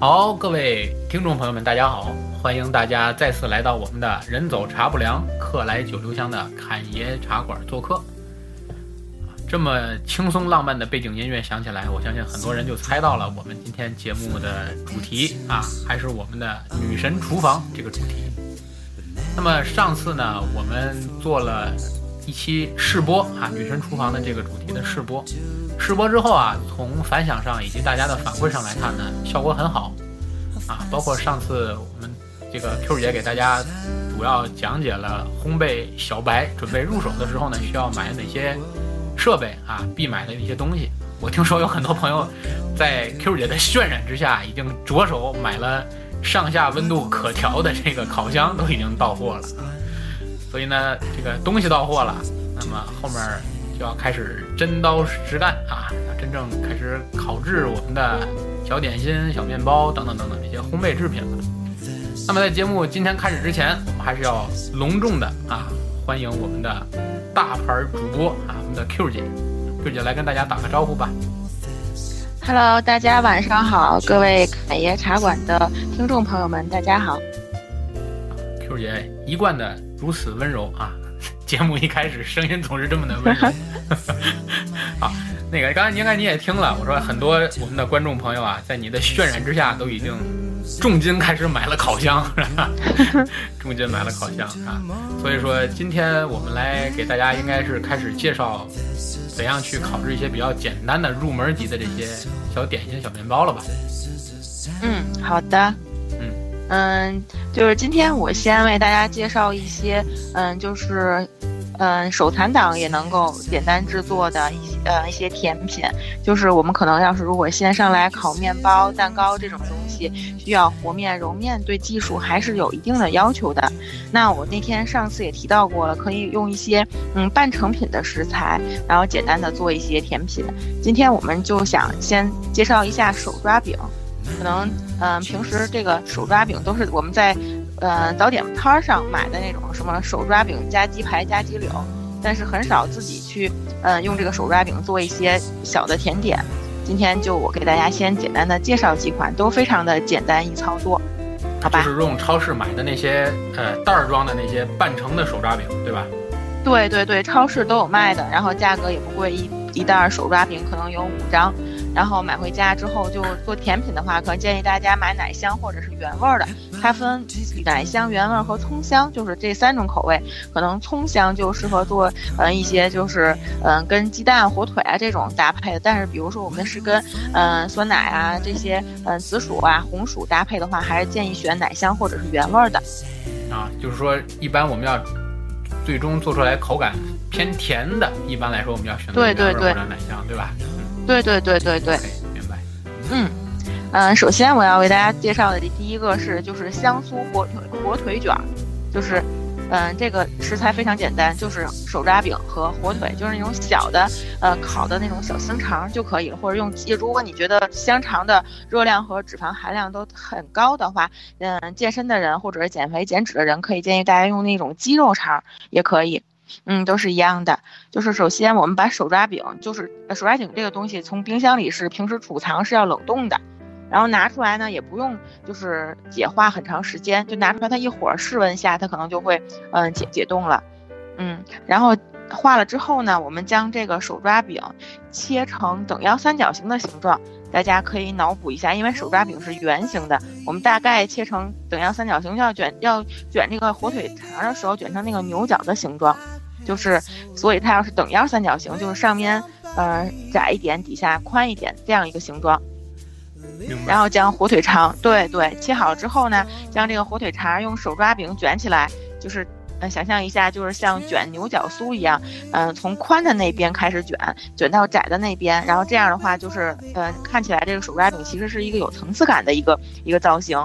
好，各位听众朋友们，大家好，欢迎大家再次来到我们的人走茶不凉，客来酒留香的侃爷茶馆做客。这么轻松浪漫的背景音乐响起来，我相信很多人就猜到了我们今天节目的主题啊，还是我们的女神厨房这个主题。那么上次呢，我们做了一期试播啊，女神厨房的这个主题的试播。试播之后啊，从反响上以及大家的反馈上来看呢，效果很好，啊，包括上次我们这个 Q 姐给大家主要讲解了烘焙小白准备入手的时候呢，需要买哪些设备啊，必买的一些东西。我听说有很多朋友在 Q 姐的渲染之下，已经着手买了上下温度可调的这个烤箱，都已经到货了。所以呢，这个东西到货了，那么后面。就要开始真刀实干啊！要真正开始烤制我们的小点心、小面包等等等等这些烘焙制品了。那么在节目今天开始之前，我们还是要隆重的啊欢迎我们的大牌主播啊，我们的 Q 姐，Q 姐来跟大家打个招呼吧。Hello，大家晚上好，各位侃爷茶馆的听众朋友们，大家好。Q 姐一贯的如此温柔啊。节目一开始声音总是这么的温柔。好，那个刚才应该你也听了，我说很多我们的观众朋友啊，在你的渲染之下，都已经重金开始买了烤箱？重金买了烤箱啊。所以说今天我们来给大家应该是开始介绍怎样去烤制一些比较简单的入门级的这些小点心、小面包了吧？嗯，好的。嗯嗯，就是今天我先为大家介绍一些，嗯，就是，嗯，手残党也能够简单制作的一些呃一些甜品。就是我们可能要是如果先上来烤面包、蛋糕这种东西，需要和面、揉面，对技术还是有一定的要求的。那我那天上次也提到过了，可以用一些嗯半成品的食材，然后简单的做一些甜品。今天我们就想先介绍一下手抓饼。可能，嗯，平时这个手抓饼都是我们在，呃，早点摊儿上买的那种什么手抓饼加鸡排加鸡柳，但是很少自己去，嗯，用这个手抓饼做一些小的甜点。今天就我给大家先简单的介绍几款，都非常的简单易操作，好吧？就是用超市买的那些，呃，袋儿装的那些半成的手抓饼，对吧？对对对，超市都有卖的，然后价格也不贵，一一袋手抓饼可能有五张。然后买回家之后就做甜品的话，可能建议大家买奶香或者是原味儿的。它分奶香、原味和葱香，就是这三种口味。可能葱香就适合做嗯一些就是嗯跟鸡蛋、火腿啊这种搭配的。但是比如说我们是跟嗯酸奶啊这些嗯紫薯啊、红薯搭配的话，还是建议选奶香或者是原味儿的。啊，就是说一般我们要最终做出来口感偏甜的，一般来说我们要选择原味或者奶香，对吧？对对对对对，明白。嗯嗯，首先我要为大家介绍的第一个是就是香酥火腿火腿卷，就是嗯这个食材非常简单，就是手抓饼和火腿，就是那种小的呃烤的那种小香肠就可以了，或者用如果你觉得香肠的热量和脂肪含量都很高的话，嗯健身的人或者是减肥减脂的人可以建议大家用那种鸡肉肠也可以。嗯，都是一样的。就是首先，我们把手抓饼，就是手抓饼这个东西，从冰箱里是平时储藏是要冷冻的，然后拿出来呢，也不用就是解化很长时间，就拿出来它一会儿室温下，它可能就会嗯解解冻了。嗯，然后化了之后呢，我们将这个手抓饼切成等腰三角形的形状，大家可以脑补一下，因为手抓饼是圆形的，我们大概切成等腰三角形，要卷要卷这个火腿肠的时候，卷成那个牛角的形状。就是，所以它要是等腰三角形，就是上面，呃，窄一点，底下宽一点，这样一个形状。然后将火腿肠，对对，切好了之后呢，将这个火腿肠用手抓饼卷起来，就是，呃，想象一下，就是像卷牛角酥一样，嗯，从宽的那边开始卷，卷到窄的那边，然后这样的话，就是，呃，看起来这个手抓饼其实是一个有层次感的一个一个造型。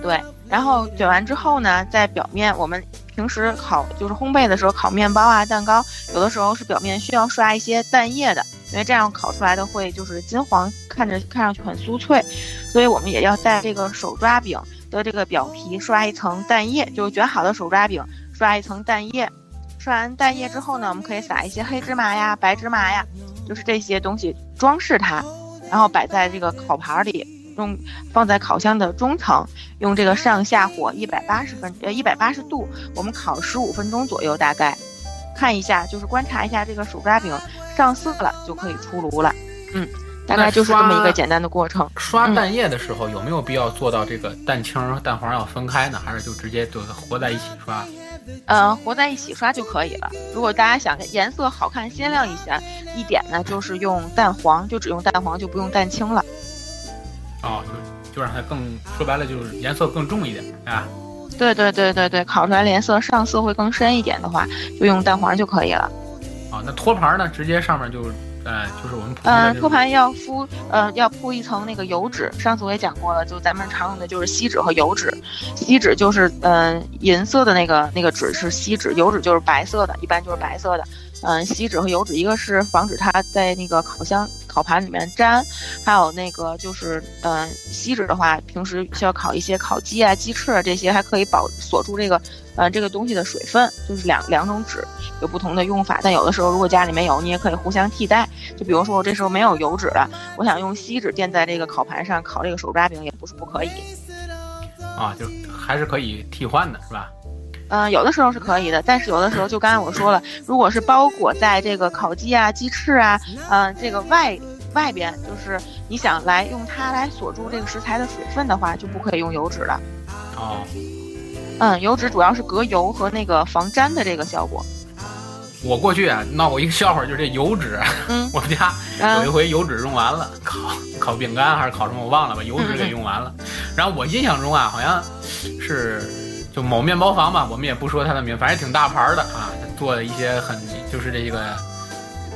对，然后卷完之后呢，在表面我们。平时烤就是烘焙的时候烤面包啊蛋糕，有的时候是表面需要刷一些蛋液的，因为这样烤出来的会就是金黄，看着看上去很酥脆，所以我们也要在这个手抓饼的这个表皮刷一层蛋液，就是卷好的手抓饼刷一层蛋液，刷完蛋液之后呢，我们可以撒一些黑芝麻呀、白芝麻呀，就是这些东西装饰它，然后摆在这个烤盘里。用放在烤箱的中层，用这个上下火一百八十分呃一百八十度，我们烤十五分钟左右，大概看一下就是观察一下这个手抓饼上色了就可以出炉了。嗯，大概就是这么一个简单的过程。刷蛋液的时候有没有必要做到这个蛋清和蛋黄要分开呢？还是就直接就和在一起刷？嗯，和在一起刷就可以了。如果大家想颜色好看鲜亮一些一点呢，就是用蛋黄，就只用蛋黄，就不用蛋清了。哦，就就让它更说白了就是颜色更重一点啊。对对对对对，烤出来颜色上色会更深一点的话，就用蛋黄就可以了。啊，那托盘呢？直接上面就。呃，就是我们嗯托盘要敷呃要铺一层那个油纸，上次我也讲过了，就咱们常用的就是锡纸和油纸，锡纸就是嗯银色的那个那个纸是锡纸，油纸就是白色的，一般就是白色的。嗯，锡纸和油纸，一个是防止它在那个烤箱、烤盘里面粘，还有那个就是，嗯，锡纸的话，平时需要烤一些烤鸡啊、鸡翅啊这些，还可以保锁住这个，呃，这个东西的水分。就是两两种纸有不同的用法，但有的时候如果家里没有，你也可以互相替代。就比如说我这时候没有油纸了，我想用锡纸垫在这个烤盘上烤这个手抓饼，也不是不可以。啊，就还是可以替换的，是吧？嗯，有的时候是可以的，但是有的时候就刚才我说了，如果是包裹在这个烤鸡啊、鸡翅啊，嗯，这个外外边，就是你想来用它来锁住这个食材的水分的话，就不可以用油脂了。哦，嗯，油脂主要是隔油和那个防粘的这个效果。我过去啊闹过一个笑话，就是这油脂，嗯，我们家有一回油脂用完了，烤烤饼干还是烤什么我忘了，把油脂给用完了。然后我印象中啊，好像是。就某面包房吧，我们也不说它的名，反正挺大牌的啊，做的一些很就是这个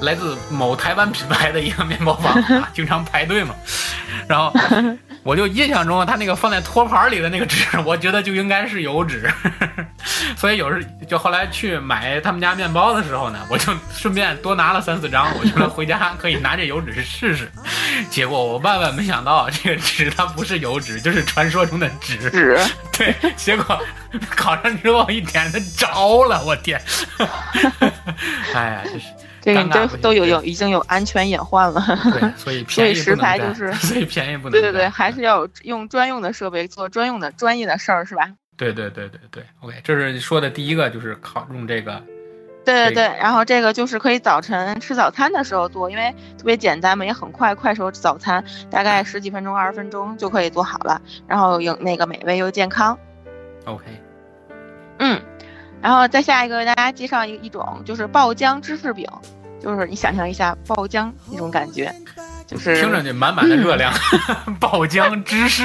来自某台湾品牌的一个面包房啊，经常排队嘛，然后。我就印象中，他那个放在托盘里的那个纸，我觉得就应该是油纸，所以有时就后来去买他们家面包的时候呢，我就顺便多拿了三四张，我觉得回家可以拿这油纸试试。结果我万万没想到，这个纸它不是油纸，就是传说中的纸。纸，对。结果烤上之后一点，它着了，我天！哎呀，这是。这个都都有有已经有安全隐患了，对，所以便宜所以食材就是，所以便宜不能。对对对，还是要用专用的设备做专用的专业的事儿，是吧？对对对对对，OK，这是说的第一个，就是考用这个。对对对，然后这个就是可以早晨吃早餐的时候做，因为特别简单嘛，也很快，快手早餐大概十几分钟、二十分钟就可以做好了，然后有那个美味又健康。OK，嗯，然后再下一个，为大家介绍一一种就是爆浆芝士饼。就是你想象一下爆浆那种感觉，就是听上去满满的热量，爆浆芝士，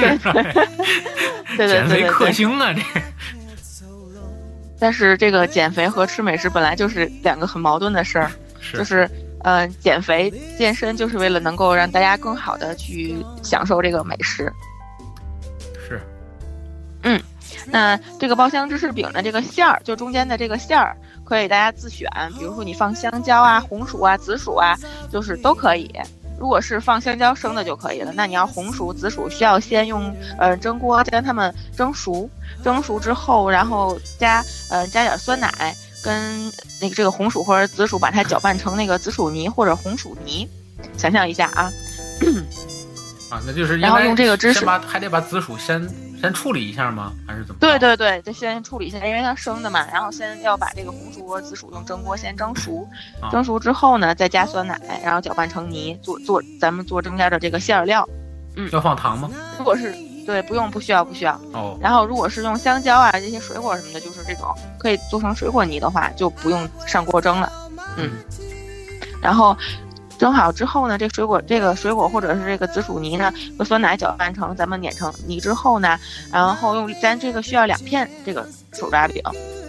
减肥 克星啊！这，但是这个减肥和吃美食本来就是两个很矛盾的事儿，就是嗯，减肥健身就是为了能够让大家更好的去享受这个美食，是，嗯，那这个包香芝士饼的这个馅儿，就中间的这个馅儿。可以大家自选，比如说你放香蕉啊、红薯啊、紫薯啊，就是都可以。如果是放香蕉生的就可以了。那你要红薯、紫薯，需要先用呃蒸锅将它们蒸熟，蒸熟之后，然后加呃加点酸奶，跟那个这个红薯或者紫薯把它搅拌成那个紫薯泥或者红薯泥。想象一下啊，啊，那就是然后用这个芝士，还得把紫薯先。先处理一下吗？还是怎么？对对对，就先处理一下，因为它生的嘛。然后先要把这个红薯和紫薯用蒸锅先蒸熟，蒸熟之后呢，再加酸奶，然后搅拌成泥，做做咱们做中间的这个馅料。嗯，要放糖吗？如果是对，不用，不需要，不需要。哦。然后如果是用香蕉啊这些水果什么的，就是这种可以做成水果泥的话，就不用上锅蒸了。嗯。然后。蒸好之后呢，这水果这个水果或者是这个紫薯泥呢，和酸奶搅拌成，咱们碾成泥之后呢，然后用咱这个需要两片这个手抓饼，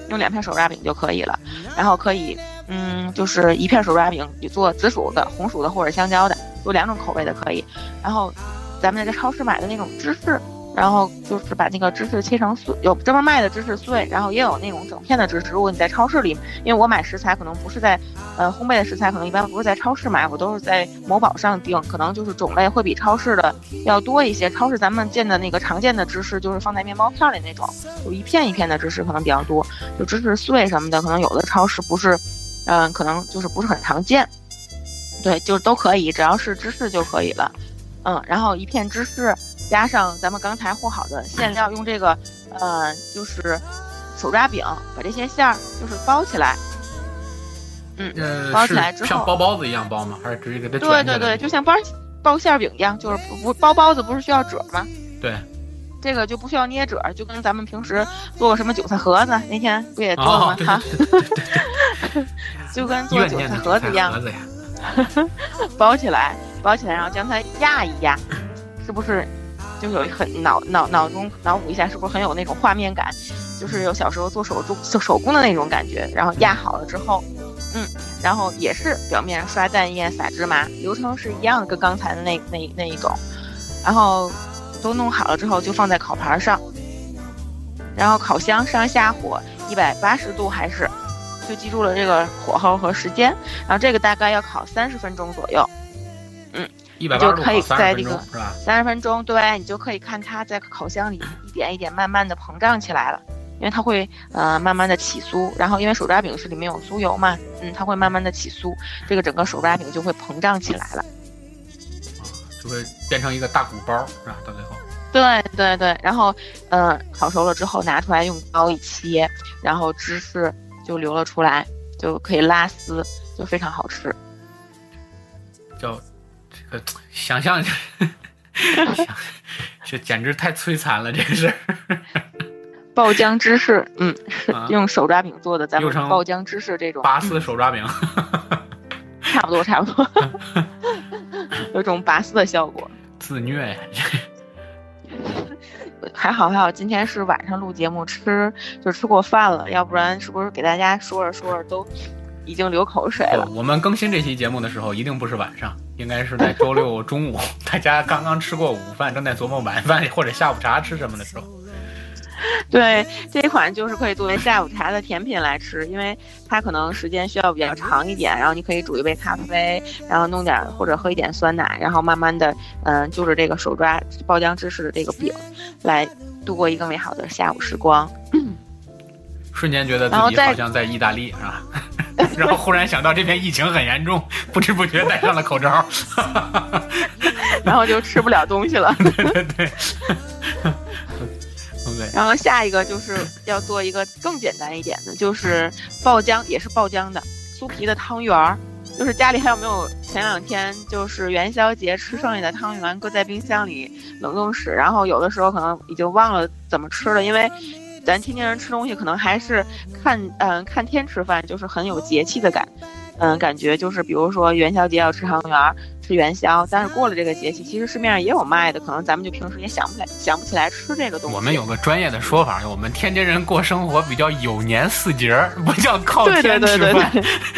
用两片手抓饼就可以了。然后可以，嗯，就是一片手抓饼，你做紫薯的、红薯的或者香蕉的，做两种口味的可以。然后，咱们在超市买的那种芝士。然后就是把那个芝士切成碎，有专门卖的芝士碎，然后也有那种整片的芝士。如果你在超市里，因为我买食材可能不是在，呃，烘焙的食材可能一般不是在超市买，我都是在某宝上订，可能就是种类会比超市的要多一些。超市咱们见的那个常见的芝士就是放在面包片里那种，就一片一片的芝士可能比较多，就芝士碎什么的，可能有的超市不是，嗯，可能就是不是很常见。对，就都可以，只要是芝士就可以了。嗯，然后一片芝士。加上咱们刚才和好的馅料，用这个呃就是手抓饼把这些馅儿就是包起来。嗯，包起来之后像包包子一样包吗？还是直接给它对对对，就像包包馅饼一样，就是不不包包子不是需要褶吗？对，这个就不需要捏褶，就跟咱们平时做个什么韭菜盒子，那天不也做了吗？哈，就跟做韭菜盒子一样，包起来，包起来，然后将它压一压，是不是就有很脑脑脑中脑补一下，是不是很有那种画面感？就是有小时候做手做做手工的那种感觉。然后压好了之后。嗯，然后也是表面刷蛋液、撒芝麻，流程是一样的，跟刚才的那那那一种。然后都弄好了之后，就放在烤盘上，然后烤箱上下火一百八十度，还是就记住了这个火候和时间。然后这个大概要烤三十分钟左右。嗯，一百就可以在这个三十分钟，对你就可以看它在烤箱里一点一点慢慢的膨胀起来了。因为它会呃慢慢的起酥，然后因为手抓饼是里面有酥油嘛，嗯，它会慢慢的起酥，这个整个手抓饼就会膨胀起来了，啊，就会变成一个大鼓包，是吧？到最后，对对对，然后呃烤熟了之后拿出来用刀一切，然后芝士就流了出来，就可以拉丝，就非常好吃。叫这个想象，这简直太摧残了，这个事儿。爆浆芝士，嗯，是 用手抓饼做的，咱们爆浆芝士这种拔丝手抓饼，差不多差不多，有种拔丝的效果。自虐呀！还好还好，今天是晚上录节目，吃就吃过饭了，要不然是不是给大家说着说着都已经流口水了？我们更新这期节目的时候，一定不是晚上，应该是在周六中午，大家刚刚吃过午饭，正在琢磨晚饭或者下午茶吃什么的时候。对这一款就是可以作为下午茶的甜品来吃，因为它可能时间需要比较长一点，然后你可以煮一杯咖啡，然后弄点或者喝一点酸奶，然后慢慢的，嗯，就是这个手抓爆浆芝士的这个饼，来度过一个美好的下午时光。瞬间觉得自己好像在意大利，是吧？然后忽然想到这边疫情很严重，不知不觉戴上了口罩，然后就吃不了东西了。对对对。然后下一个就是要做一个更简单一点的，就是爆浆，也是爆浆的酥皮的汤圆儿。就是家里还有没有前两天就是元宵节吃剩下的汤圆，搁在冰箱里冷冻室，然后有的时候可能已经忘了怎么吃了，因为咱天津人吃东西可能还是看嗯看天吃饭，就是很有节气的感。嗯，感觉就是，比如说元宵节要吃汤圆，吃元宵，但是过了这个节气，其实市面上也有卖的，可能咱们就平时也想不来，想不起来吃这个东西。我们有个专业的说法，我们天津人过生活比较有年四节，不叫靠天吃饭，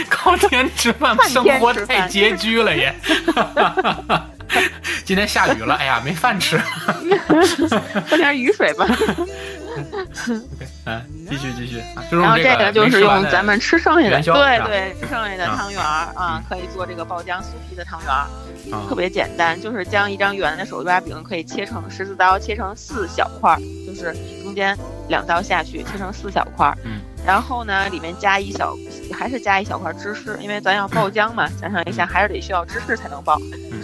靠天吃饭，生活太拮据了也。今天下雨了，哎呀，没饭吃，喝点雨水吧。嗯，继续继续。然后这个就是用咱们吃剩下的，对对，吃剩下的汤圆儿啊，可以做这个爆浆酥皮的汤圆儿，特别简单，就是将一张圆的手抓饼可以切成十字刀，切成四小块儿，就是中间两刀下去，切成四小块儿。嗯。然后呢，里面加一小，还是加一小块芝士，因为咱要爆浆嘛，想想一下，还是得需要芝士才能爆。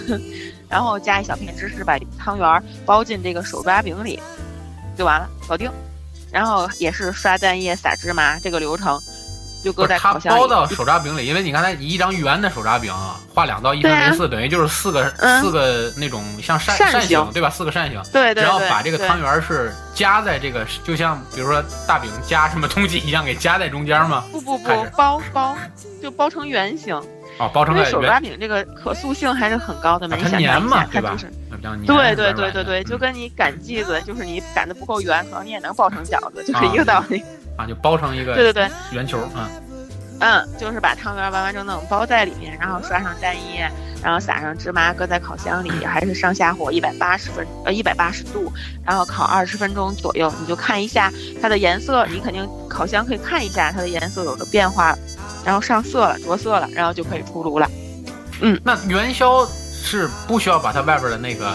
然后加一小片芝士，把汤圆包进这个手抓饼里，就完了，搞定。然后也是刷蛋液、撒芝麻，这个流程就搁在烤箱里。包到手抓饼里，因为你刚才一张圆的手抓饼，画两道，一分为四，等于就是四个四个那种像扇扇形，对吧？四个扇形。对对。对然后把这个汤圆是夹在这个，就像比如说大饼夹什么东西一样，给夹在中间吗？不不不，包包就包成圆形。哦，包成圆手抓饼这个可塑性还是很高的，没想粘嘛，对吧？对对对对对，就跟你擀剂子，就是你擀的不够圆，可能你也能包成饺子，就是一个道理。啊，就包成一个对对对圆球啊。嗯，就是把汤圆完完整整包在里面，然后刷上蛋液，然后撒上芝麻，搁在烤箱里，还是上下火一百八十分呃一百八十度，然后烤二十分钟左右，你就看一下它的颜色，你肯定烤箱可以看一下它的颜色有了变化，然后上色了着色了，然后就可以出炉了。嗯，那元宵。是不需要把它外边的那个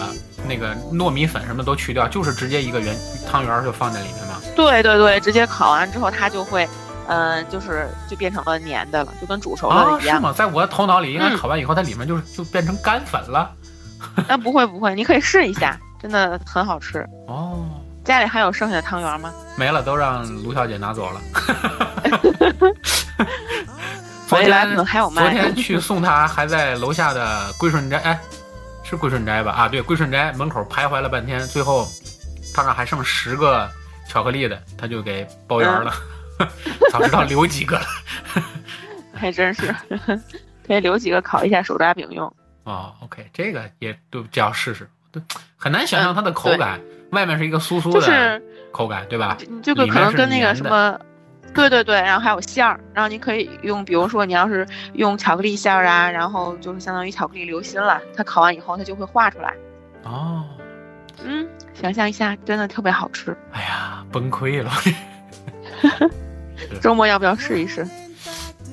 那个糯米粉什么都去掉，就是直接一个圆汤圆就放在里面吗？对对对，直接烤完之后它就会，嗯，就是就变成了粘的了，就跟煮熟了一样。是吗？在我的头脑里，应该烤完以后它里面就就变成干粉了。那不会不会，你可以试一下，真的很好吃。哦，家里还有剩下的汤圆吗？没了，都让卢小姐拿走了。回昨天来可能还有卖昨天去送她，还在楼下的归顺斋，哎，是归顺斋吧？啊，对，归顺斋门口徘徊了半天，最后他那还剩十个巧克力的，他就给包圆了。早知道留几个了。还真是，可以留几个烤一下手抓饼用。哦，OK，这个也都这要试试，对，很难想象它的口对感，外面是一个酥酥的就是口感，对吧？这个可能跟那个什么，对对对，然后还有馅儿，然后你可以用，比如说你要是用巧克力馅儿啊，然后就是相当于巧克力流心了，它烤完以后它就会化出来。哦，嗯，想象一下，真的特别好吃。哎呀，崩溃了。周末要不要试一试？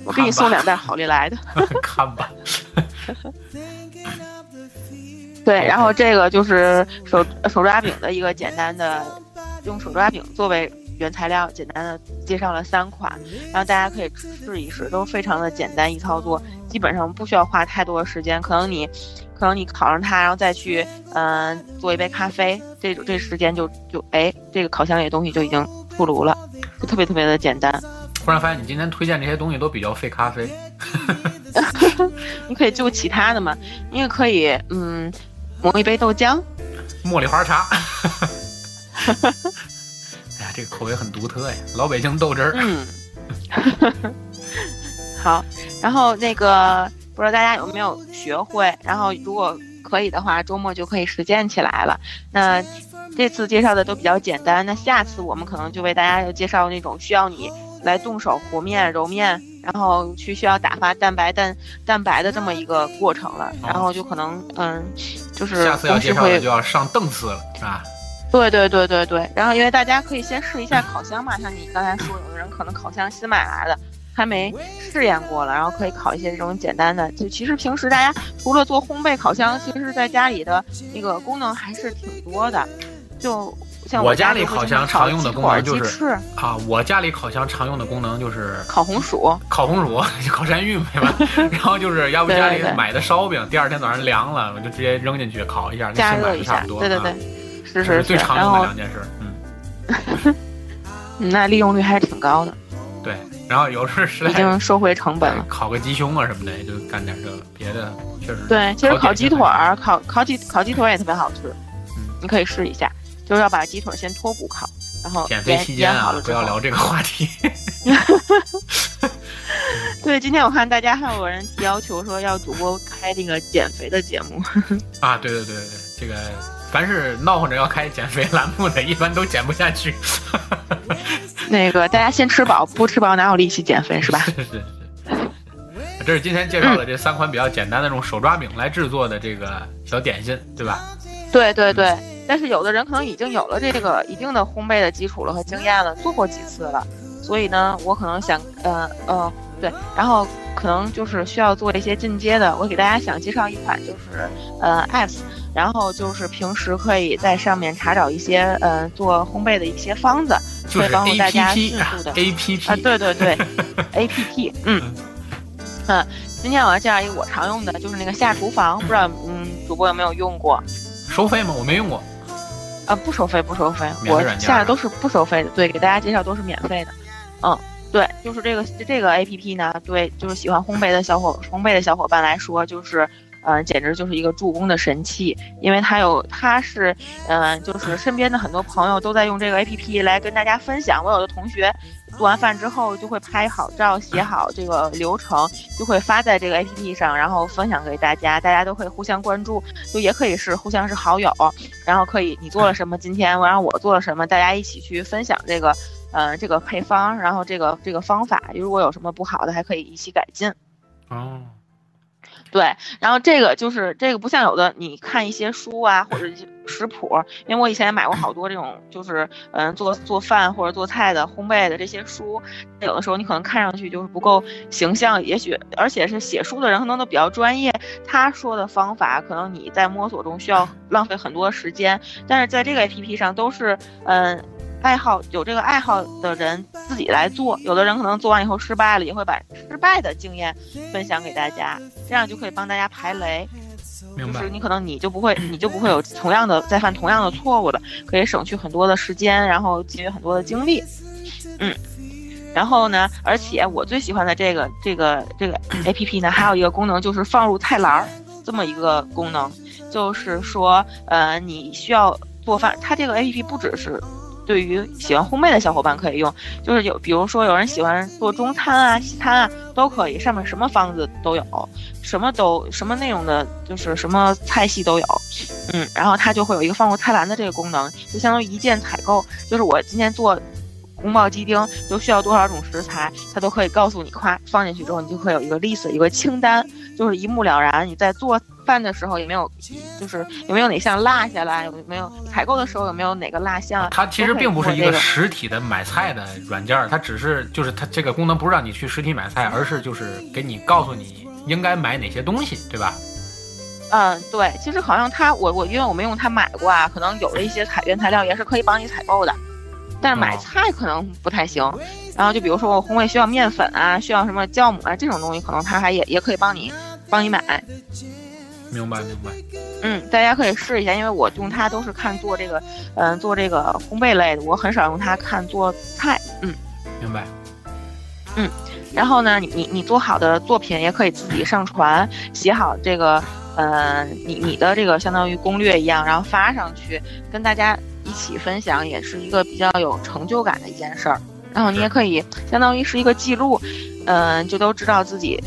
我给你送两袋好利来的。看吧，对，然后这个就是手手抓饼的一个简单的，用手抓饼作为原材料，简单的介绍了三款，然后大家可以试一试，都非常的简单易操作，基本上不需要花太多的时间。可能你，可能你烤上它，然后再去嗯、做一杯咖啡，这种这时间就就哎，这个烤箱里的东西就已经出炉了，就特别特别的简单。忽然发现你今天推荐这些东西都比较费咖啡。你可以就其他的嘛，你也可以嗯磨一杯豆浆，茉莉花茶。哎呀，这个口味很独特呀，老北京豆汁儿。嗯，好，然后那个不知道大家有没有学会？然后如果可以的话，周末就可以实践起来了。那这次介绍的都比较简单，那下次我们可能就为大家要介绍那种需要你来动手和面、揉面，然后去需要打发蛋白蛋蛋白的这么一个过程了。然后就可能嗯，就是下次要介绍的就要上档次了，是吧？对对对对对，然后因为大家可以先试一下烤箱嘛，像你刚才说，有的人可能烤箱新买来的，还没试验过了，然后可以烤一些这种简单的。就其实平时大家除了做烘焙，烤箱其实在家里的那个功能还是挺多的。就像我家家里烤箱常用的功能就是啊，我家里烤箱常用的功能就是烤红薯，烤红薯、烤山芋，对吧？然后就是要不家里买的烧饼，第二天早上凉了，我就直接扔进去烤一下，加热一下差不，多。对对对啊，是是最常用的两件事。嗯，嗯，那利用率还是挺高的，对。然后有时候实已经收回成本了。烤个鸡胸啊什么的，也就干点这个，别的确实对，其实烤鸡腿儿，烤烤鸡烤鸡腿也特别好吃，嗯你可以试一下，就是要把鸡腿先脱骨烤，然后减肥期间啊。不要聊这个话题。对，今天我看大家还有人提要求说要主播开那个减肥的节目，啊，对对对对对，这个凡是闹哄着要开减肥栏目的，一般都减不下去。那个大家先吃饱，不吃饱哪有力气减肥是吧？是是是。这是今天介绍的这三款比较简单的这种手抓饼来制作的这个小点心，对吧？对对对，但是有的人可能已经有了这个一定的烘焙的基础了和经验了，做过几次了，所以呢，我可能想，呃呃，对，然后可能就是需要做一些进阶的。我给大家想介绍一款就是呃 apps，然后就是平时可以在上面查找一些呃做烘焙的一些方子，就是会帮助大家迅速的 A P P 啊，对对对，A P P，嗯嗯，今天我要介绍一个我常用的，就是那个下厨房，不知道嗯主播有没有用过？收费吗？我没用过。啊，不收费，不收费，我下的都是不收费的，对，给大家介绍都是免费的。嗯，对，就是这个这个 A P P 呢，对，就是喜欢烘焙的小伙烘焙的小伙伴来说，就是。嗯、简直就是一个助攻的神器，因为它有，它是，嗯、就是身边的很多朋友都在用这个 A P P 来跟大家分享。我有的同学做完饭之后就会拍好照，写好这个流程，就会发在这个 A P P 上，然后分享给大家，大家都会互相关注，就也可以是互相是好友，然后可以你做了什么，今天然后我做了什么，大家一起去分享这个，呃，这个配方，然后这个这个方法，如果有什么不好的，还可以一起改进。哦，对，然后这个就是这个不像有的，你看一些书啊或者食谱，因为我以前也买过好多这种，就是嗯做做饭或者做菜的烘焙的这些书，有的时候你可能看上去就是不够形象，也许而且是写书的人可能都比较专业，他说的方法可能你在摸索中需要浪费很多时间，但是在这个 APP 上都是嗯。爱好有这个爱好的人自己来做，有的人可能做完以后失败了，也会把失败的经验分享给大家，这样就可以帮大家排雷。明白就是。你可能你就不会，你就不会有同样的再犯同样的错误了，可以省去很多的时间，然后节约很多的精力。嗯，然后呢，而且我最喜欢的这个这个这个 A P P 呢，还有一个功能就是放入菜篮儿这么一个功能，就是说，呃，你需要做饭，它这个 A P P 不只是。对于喜欢烘焙的小伙伴可以用，就是有，比如说有人喜欢做中餐啊、西餐啊，都可以，上面什么方子都有，什么都什么内容的，就是什么菜系都有，嗯，然后它就会有一个放入菜篮的这个功能，就相当于一键采购，就是我今天做宫保鸡丁就需要多少种食材，它都可以告诉你，夸放进去之后，你就会有一个 list 一个清单，就是一目了然。你在做饭的时候有没有，就是有没有哪项落下来，有没有采购的时候有没有哪个落项？它其实并不是一个实体的买菜的软件，它只是就是它这个功能不是让你去实体买菜，而是就是给你告诉你应该买哪些东西，对吧？嗯，对，其实好像它，我我因为我没用它买过啊，可能有的一些采原材料也是可以帮你采购的，但是买哦菜可能不太行。然后就比如说我烘焙需要面粉啊，需要什么酵母啊这种东西，可能它还也也可以帮你帮你买。明白明白。嗯，大家可以试一下，因为我用它都是看做这个，嗯、做这个烘焙类的，我很少用它看做菜。嗯，明白。嗯然后呢，你你你做好的作品也可以自己上传，写好这个，呃，你你的这个相当于攻略一样，然后发上去，跟大家一起分享，也是一个比较有成就感的一件事儿。然后你也可以相当于是一个记录，嗯、就都知道自己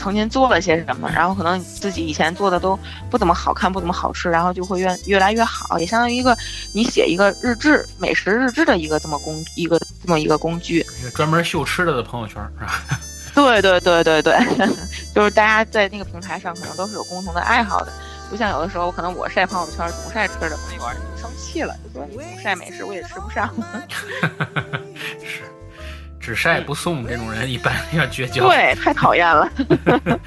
曾经做了些什么，然后可能自己以前做的都不怎么好看，不怎么好吃，然后就会越越来越好，也相当于一个你写一个日志、美食日志的一个这么工一个这么一个工具。一个专门秀吃的的朋友圈是吧？对对对对对，就是大家在那个平台上可能都是有共同的爱好的，不像有的时候可能我晒朋友圈总晒吃的，可能有人就生气了，就说你总晒美食我也吃不上。是，只晒不送这种人一般要绝交。对，太讨厌了。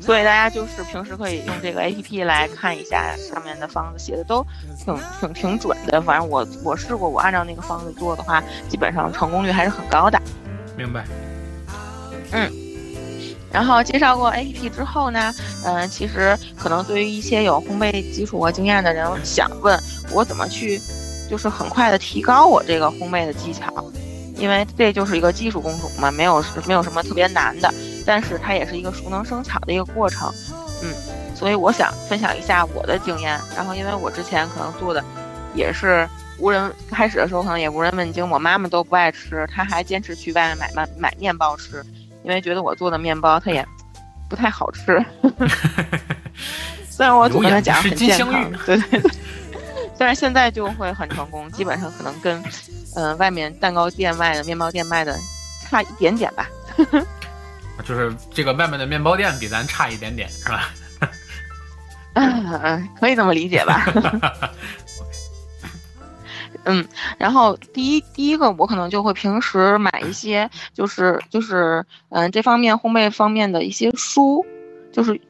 所以大家就是平时可以用这个 A P P 来看一下上面的方子写的都挺挺挺准的，反正我我试过，我按照那个方子做的话，基本上成功率还是很高的。明白。嗯然后介绍过 A P P 之后呢，嗯、其实可能对于一些有烘焙基础和经验的人，想问我怎么去，就是很快的提高我这个烘焙的技巧，因为这就是一个技术工种嘛，没有没有什么特别难的，但是它也是一个熟能生巧的一个过程，嗯，所以我想分享一下我的经验。然后因为我之前可能做的也是无人，开始的时候可能也无人问津，我妈妈都不爱吃，她还坚持去外面买买买面包吃。因为觉得我做的面包它也不太好吃，虽然我总跟她讲很健康，对对对，但是现在就会很成功，基本上可能跟嗯、呃、外面蛋糕店卖的、面包店卖的差一点点吧。就是这个外面的面包店比咱差一点点，是吧？嗯，可以这么理解吧。嗯，然后第一第一个我可能就会平时买一些，就是就是嗯这方面烘焙方面的一些书，就是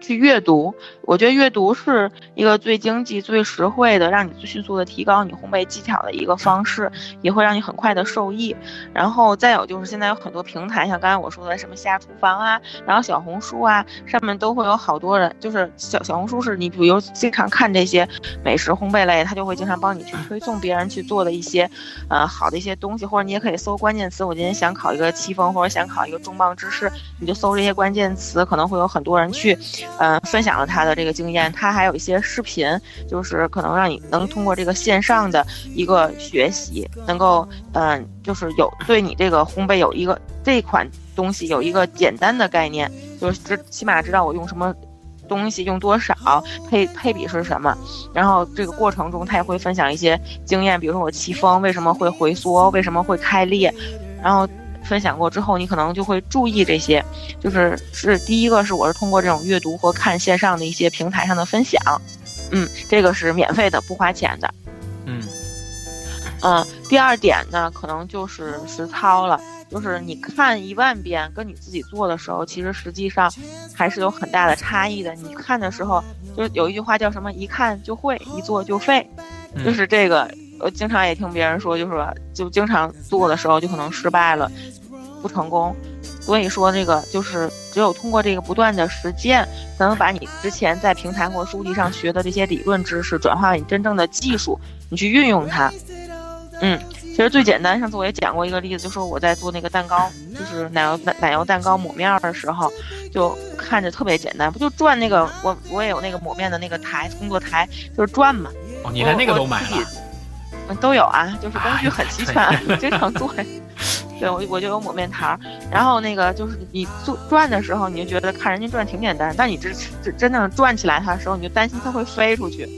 去阅读。我觉得阅读是一个最经济、最实惠的，让你迅速的提高你烘焙技巧的一个方式，也会让你很快的受益。然后再有就是现在有很多平台，像刚才我说的什么下厨房啊，然后小红书啊，上面都会有好多人，就是小小红书是你比如经常看这些美食烘焙类，它就会经常帮你去推送别人去做的一些，呃好的一些东西，或者你也可以搜关键词，我今天想考一个戚风，或者想考一个重磅芝士，你就搜这些关键词，可能会有很多人去，嗯、分享了他的这个经验，他还有一些视频，就是可能让你能通过这个线上的一个学习，能够嗯、就是有对你这个烘焙有一个这款东西有一个简单的概念，就是知起码知道我用什么。东西用多少，配配比是什么，然后这个过程中他也会分享一些经验，比如说我戚风为什么会回缩，为什么会开裂，然后分享过之后，你可能就会注意这些，就是是第一个是我是通过这种阅读和看线上的一些平台上的分享，嗯，这个是免费的，不花钱的，嗯嗯，第二点呢，可能就是实操了。就是你看一万遍，跟你自己做的时候，其实实际上还是有很大的差异的。你看的时候，就是有一句话叫什么“一看就会，一做就废”，嗯、就是这个。我经常也听别人说，就是，就经常做的时候就可能失败了，不成功。所以说这个就是只有通过这个不断的实践，才能把你之前在平台或书籍上学的这些理论知识转化为你真正的技术，你去运用它。嗯，其实最简单，上次我也讲过一个例子，就说我在做那个蛋糕，就是奶油奶奶油蛋糕抹面的时候，就看着特别简单，不就转那个我我也有那个抹面的那个台工作台，就是转嘛。哦，你连那个都买了？嗯，都有啊，就是工具很齐全，经常做。对，我我就有抹面台，然后那个就是你做转的时候，你就觉得看人家转挺简单，但你真真真正转起来它的时候，你就担心它会飞出去。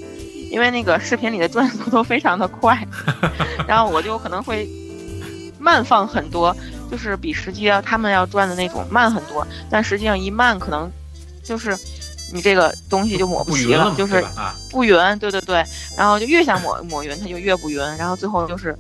因为那个视频里的转速都非常的快，然后我就可能会慢放很多，就是比实际要他们要转的那种慢很多。但实际上一慢可能就是你这个东西就抹不齐了，就是不匀。对对对，然后就越想抹抹匀，它就越不匀，然后最后就是。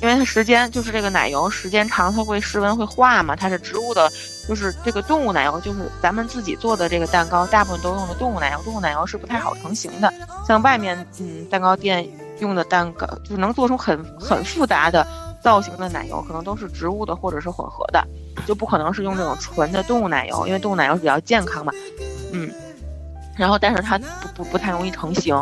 因为它时间就是这个奶油时间长，它会室温会化嘛。它是植物的，就是这个动物奶油，就是咱们自己做的这个蛋糕，大部分都用的动物奶油。动物奶油是不太好成型的，像外面嗯蛋糕店用的蛋糕，就是能做出很很复杂的造型的奶油，可能都是植物的或者是混合的，就不可能是用这种纯的动物奶油，因为动物奶油比较健康嘛。嗯，然后但是它不不不太容易成型，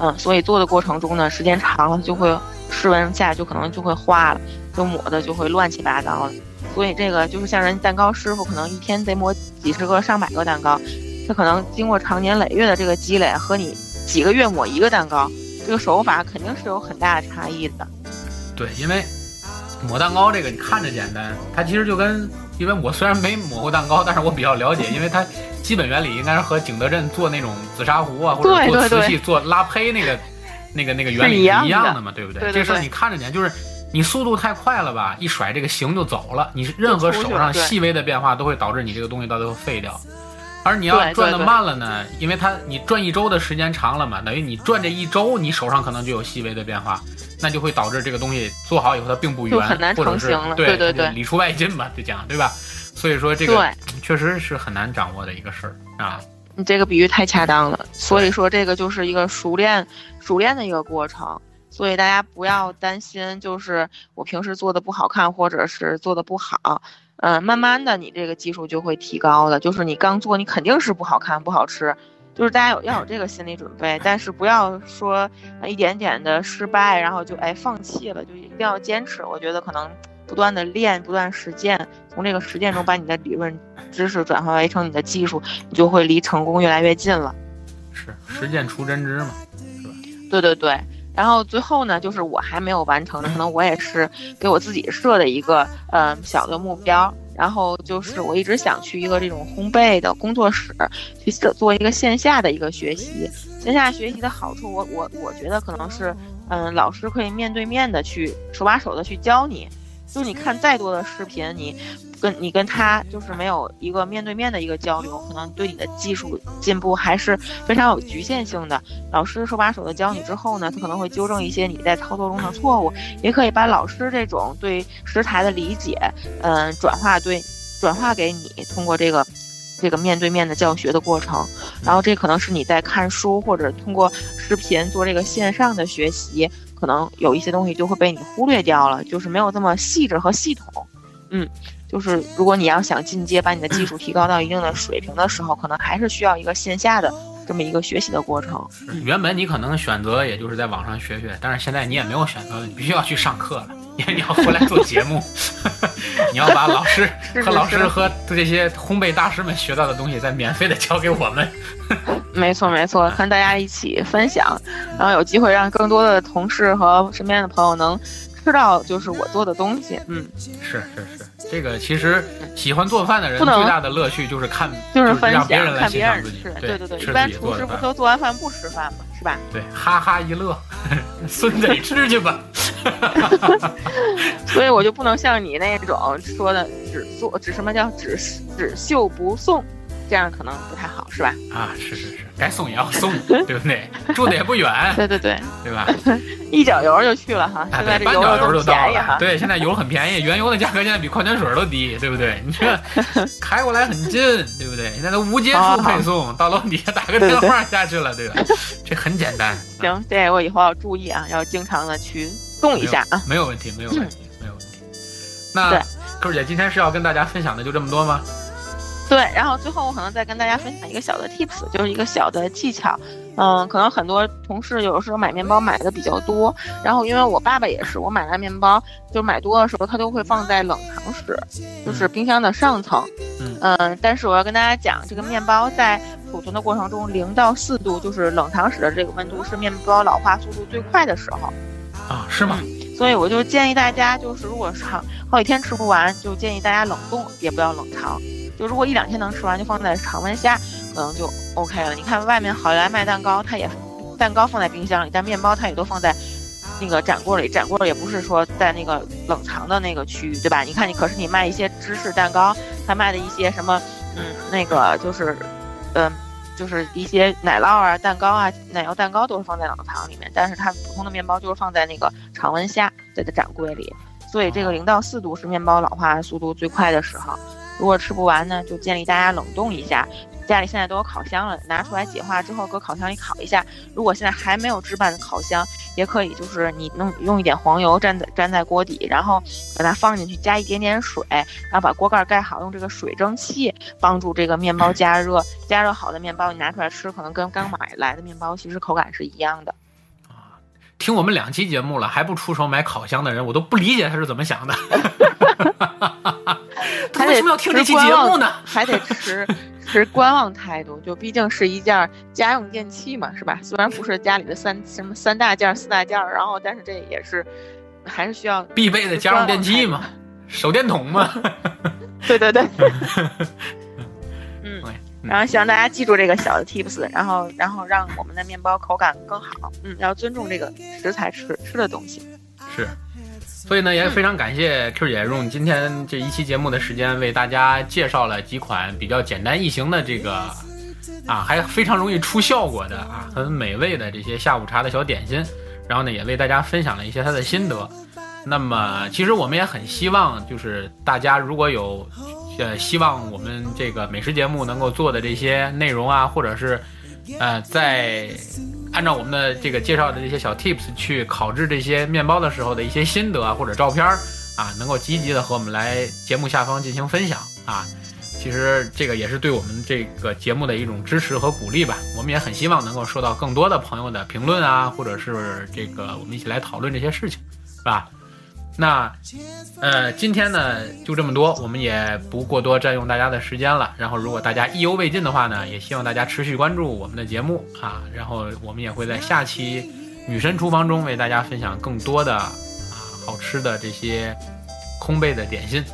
嗯，所以做的过程中呢，时间长了就会。室温下就可能就会化了，就抹的就会乱七八糟的。所以这个就是像人蛋糕师傅，可能一天得抹几十个、上百个蛋糕，他可能经过长年累月的这个积累，和你几个月抹一个蛋糕，这个手法肯定是有很大的差异的。对，因为抹蛋糕这个你看着简单，它其实就跟，因为我虽然没抹过蛋糕，但是我比较了解，因为它基本原理应该是和景德镇做那种紫砂壶啊，或者做瓷器、做拉胚那个。那个那个原理是一样的嘛，对不对？这事儿你看着点，就是你速度太快了吧，一甩这个形就走了。你任何手上细微的变化都会导致你这个东西到最后废掉。而你要转的慢了呢，因为它你转一周的时间长了嘛，等于你转这一周，你手上可能就有细微的变化，那就会导致这个东西做好以后它并不圆，或者是对对对，里出外进嘛，就讲对吧？所以说这个确实是很难掌握的一个事儿啊。你这个比喻太恰当了，所以说这个就是一个熟练、熟练的一个过程，所以大家不要担心，就是我平时做的不好看，或者是做的不好，嗯，慢慢的你这个技术就会提高的。就是你刚做，你肯定是不好看、不好吃，就是大家有要有这个心理准备，但是不要说一点点的失败，然后就哎放弃了，就一定要坚持。我觉得可能。不断的练，不断实践，从这个实践中把你的理论知识转化为成你的技术，你就会离成功越来越近了。是实践出真知嘛，是吧？对对对。然后最后呢，就是我还没有完成的，可能我也是给我自己设的一个嗯小的目标。然后就是我一直想去一个这种烘焙的工作室，去做一个线下的一个学习。线下学习的好处，我我我觉得可能是嗯老师可以面对面的去手把手的去教你。就是你看再多的视频，你跟你跟他就是没有一个面对面的一个交流，可能对你的技术进步还是非常有局限性的。老师手把手的教你之后呢，他可能会纠正一些你在操作中的错误，也可以把老师这种对食材的理解，嗯，转化对转化给你，通过这个这个面对面的教学的过程。然后这可能是你在看书或者通过视频做这个线上的学习。可能有一些东西就会被你忽略掉了，就是没有这么细致和系统。嗯，就是如果你要想进阶，把你的技术提高到一定的水平的时候，可能还是需要一个线下的这么一个学习的过程。原本你可能选择也就是在网上学学，但是现在你也没有选择，你必须要去上课了。你要回来做节目，你要把老师和老师和这些烘焙大师们学到的东西再免费的教给我们。没错没错，和大家一起分享，然后有机会让更多的同事和身边的朋友能吃到就是我做的东西。嗯，是是是，这个其实喜欢做饭的人最大的乐趣就是看，就是分享，看别人吃。对对对，一般厨师不都做完饭不吃饭吗？是吧？对，哈哈一乐，孙子吃去吧。所以我就不能像你那种说的只做只什么叫只只秀不送，这样可能不太好，是吧？啊，是是是，该送也要送，对不对？住的也不远，对对对，对吧？一脚油就去了哈，现在半脚油就到了。对，现在油很便宜，原油的价格现在比矿泉水都低，对不对？你这 开过来很近，对不对？现在都无接触配送，到楼底下打个电话下去了，对吧？这很简单。行，这我以后要注意啊，要经常的去。送一下啊，没有问题，没有问题，没有问题。那扣姐今天是要跟大家分享的就这么多吗？对，然后最后我可能再跟大家分享一个小的 tips，就是一个小的技巧。嗯，可能很多同事有时候买面包买的比较多，然后因为我爸爸也是，我买完面包就买多的时候，他都会放在冷藏室，就是冰箱的上层。嗯，但是我要跟大家讲，这个面包在储存的过程中，零到四度就是冷藏室的这个温度是面包老化速度最快的时候。啊，是吗？所以我就建议大家，就是如果长好几天吃不完，就建议大家冷冻，也不要冷藏。就如果一两天能吃完，就放在常温下，可能就 OK 了。你看外面好来卖蛋糕，它也蛋糕放在冰箱里，但面包它也都放在那个展柜里，展柜也不是说在那个冷藏的那个区域，对吧？你看你可是你卖一些芝士蛋糕，他卖的一些什么，嗯，那个就是，嗯，就是一些奶酪啊、蛋糕啊、奶油蛋糕都是放在冷藏里面，但是它普通的面包就是放在那个常温下，在的展柜里。所以这个零到四度是面包老化速度最快的时候。如果吃不完呢，就建议大家冷冻一下。家里现在都有烤箱了，拿出来解化之后，搁烤箱里烤一下。如果现在还没有置办的烤箱，也可以，就是你弄用一点黄油粘在粘在锅底，然后把它放进去，加一点点水，然后把锅盖盖好，用这个水蒸气帮助这个面包加热。加热好的面包你拿出来吃，可能跟刚买来的面包其实口感是一样的。啊，听我们两期节目了还不出手买烤箱的人，我都不理解他是怎么想的。他为什么要听这期节目呢？还得持持观望态度，就毕竟是一件家用电器嘛，是吧？虽然不是家里的三什么三大件、四大件，然后但是这也是还是需要必备的家用电器嘛，手电筒嘛。对对对。嗯，然后希望大家记住这个小的 tips，然后然后让我们的面包口感更好。嗯，要尊重这个食材吃吃的东西。是。所以呢，也非常感谢 Q 姐用今天这一期节目的时间，为大家介绍了几款比较简单易行的这个，啊，还非常容易出效果的啊，很美味的这些下午茶的小点心。然后呢，也为大家分享了一些他的心得。那么，其实我们也很希望，就是大家如果有，呃，希望我们这个美食节目能够做的这些内容啊，或者是，呃，在。按照我们的这个介绍的这些小 tips 去烤制这些面包的时候的一些心得，或者照片儿啊，能够积极的和我们来节目下方进行分享啊。其实这个也是对我们这个节目的一种支持和鼓励吧。我们也很希望能够收到更多的朋友的评论啊，或者是这个我们一起来讨论这些事情，是吧？那，呃，今天呢就这么多，我们也不过多占用大家的时间了。然后，如果大家意犹未尽的话呢，也希望大家持续关注我们的节目啊。然后，我们也会在下期《女神厨房》中为大家分享更多的啊好吃的这些烘焙的点心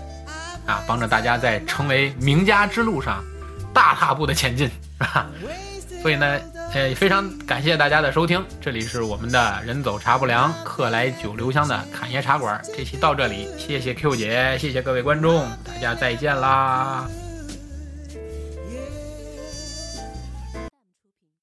啊，帮着大家在成为名家之路上大踏步的前进啊。所以呢。呃，非常感谢大家的收听，这里是我们的人走茶不凉，客来酒留香的侃爷茶馆。这期到这里，谢谢 Q 姐，谢谢各位观众，大家再见啦。